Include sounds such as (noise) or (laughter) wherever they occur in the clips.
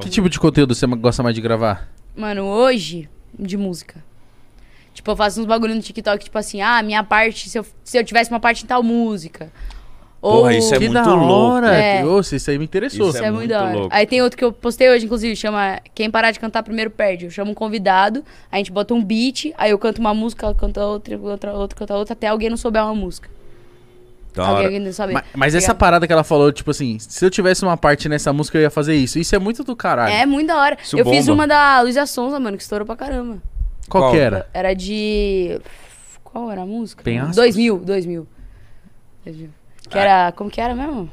Que tipo de conteúdo você gosta mais de gravar? Mano, hoje, de música. Tipo, eu faço uns bagulho no TikTok, tipo assim, ah, minha parte, se eu, se eu tivesse uma parte em tal música. Porra, isso é que muito da louco. hora. É. Nossa, isso aí me interessou. Isso Isso é, muito muito da hora. louco. Aí tem outro que eu postei hoje, inclusive, chama Quem Parar de Cantar Primeiro Perde. Eu chamo um convidado, a gente bota um beat, aí eu canto uma música, ela canta outra, outra, outra, canta outra, até alguém não souber uma música. Da alguém, hora. alguém não sabe. Ma- Mas, essa parada que ela falou, tipo assim, se eu tivesse uma parte nessa música, eu ia fazer isso. Isso é muito do caralho. É muito da hora. Isso eu fiz bomba. uma da Luísa Sonza, mano, que estourou pra caramba. Qual, Qual? que era? Era de. Qual era a música? Penhascos? 2000, 2000. 2000. Que era. Como que era mesmo?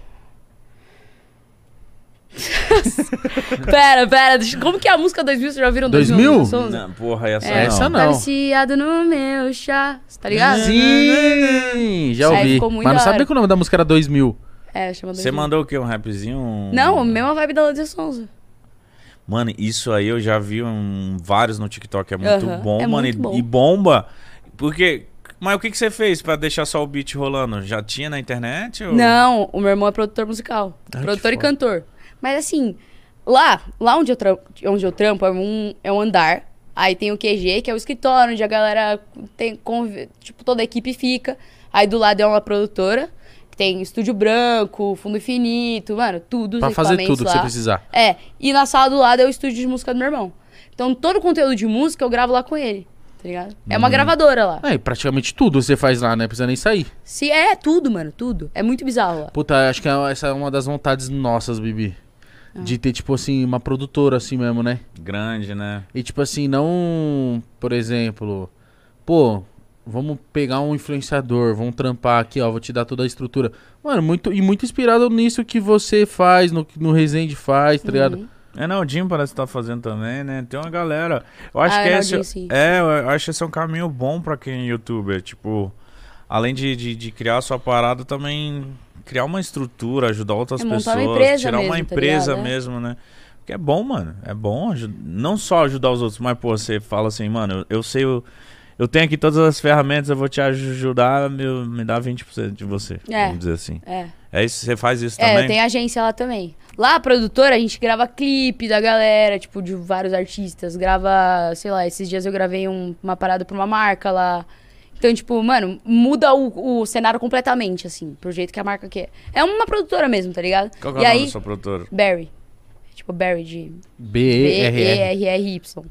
(laughs) pera, pera. deixa- Como que é a música 2000? Vocês já ouviram 2000? 2000? Luísa Sonza? Não, porra, essa É, Essa não. não. Tá viciado no meu chá. Tá ligado? Sim, já Aí ouvi. ficou muito Mas não da sabia hora. que o nome da música era 2000. É, chama Você 2000. mandou o quê? Um rapzinho? Um- Não, mesma vibe da Luísa Sonza. Mano, isso aí eu já vi um, vários no TikTok. É muito Aham, bom, é mano. muito e, bom. e bomba. Porque. Mas o que, que você fez pra deixar só o beat rolando? Já tinha na internet? Ou... Não, o meu irmão é produtor musical. Ai, produtor e foda. cantor. Mas assim, lá, lá onde eu, trampo, onde eu trampo é um, é um andar. Aí tem o QG, que é o escritório, onde a galera tem. conv- Tipo, toda a equipe fica. Aí do lado é uma produtora, que tem estúdio branco, fundo infinito, mano, tudo. Pra fazer tudo que você lá. precisar. É, e na sala do lado é o estúdio de música do meu irmão. Então todo o conteúdo de música eu gravo lá com ele, tá ligado? É uma gravadora lá. É, e praticamente tudo você faz lá, né? Precisa nem sair. Se é tudo, mano, tudo. É muito bizarro lá. Puta, acho que é- essa é uma das vontades nossas, Bibi. Ah. De ter, tipo assim, uma produtora assim mesmo, né? Grande, né? E tipo assim, não, por exemplo, pô, vamos pegar um influenciador, vamos trampar aqui, ó, vou te dar toda a estrutura. Mano, muito e muito inspirado nisso que você faz, no no Resende faz, tá ligado? Uhum. É, não, o Jim parece que tá fazendo também, né? Tem uma galera. Eu acho Ah, que é, o esse. Sim. É, eu acho que esse é um caminho bom pra quem é youtuber. Tipo, além de, de, de criar sua parada, também criar uma estrutura, ajudar outras É pessoas. uma empresa tirar uma mesmo, tá empresa? É. mesmo, né? Porque é bom, mano. É bom não só ajudar os outros, mas, pô, você fala assim, mano, eu, eu sei. o- Eu tenho aqui todas as ferramentas, eu vou te ajudar, meu, me dá 20% de você. É. Vamos dizer assim. É. É isso, você faz isso É, também? eu tenho agência lá também. Lá, a produtora, a gente grava clipe da galera, tipo, de vários artistas. Grava, sei lá, esses dias eu gravei um- uma parada pra uma marca lá. Então, tipo, mano, muda o, o cenário completamente, assim, pro jeito que a marca quer. É uma produtora mesmo, tá ligado? Qual que é o nome aí, da sua produtora? Barry. Tipo, Barry de B-E-R-R. B-E-R-R-Y.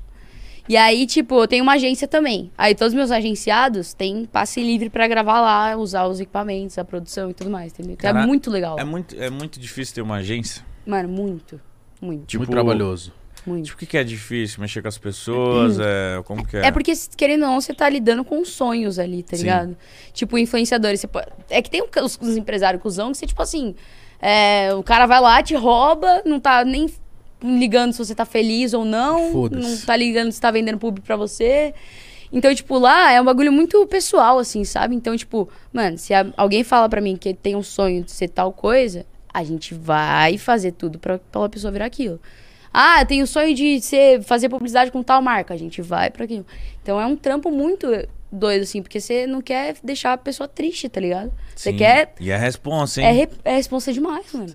E aí, tipo, eu tenho uma agência também. Aí todos os meus agenciados têm passe livre pra gravar lá, usar os equipamentos, a produção e tudo mais, entendeu? Então Cara, é muito legal. É muito, é muito difícil ter uma agência. Mano, muito. Muito, Tipo, Muito trabalhoso. muito. Tipo, o que, que é difícil? Mexer com as pessoas? É, como que é? É porque, querendo ou não, você tá lidando com sonhos ali, tá Sim. ligado? Tipo, influenciadores. Você pode... É que tem um- os, os empresários cuzão que você, tipo assim, é, o cara vai lá, te rouba, não tá nem ligando se você tá feliz ou não. Foda-se. Não tá ligando se tá vendendo público pra você. Então, tipo, lá é um bagulho muito pessoal, assim, sabe? Então, tipo, mano, se alguém fala pra mim que tem um sonho de ser tal coisa, a gente vai fazer tudo pra aquela pessoa virar aquilo. Ah, eu tenho o sonho de ser, fazer publicidade com tal marca. A gente vai pra aquilo. Então é um trampo muito doido, assim, porque você não quer deixar a pessoa triste, tá ligado? Você quer. E é responsa, hein? É, re, é responsa demais, mano.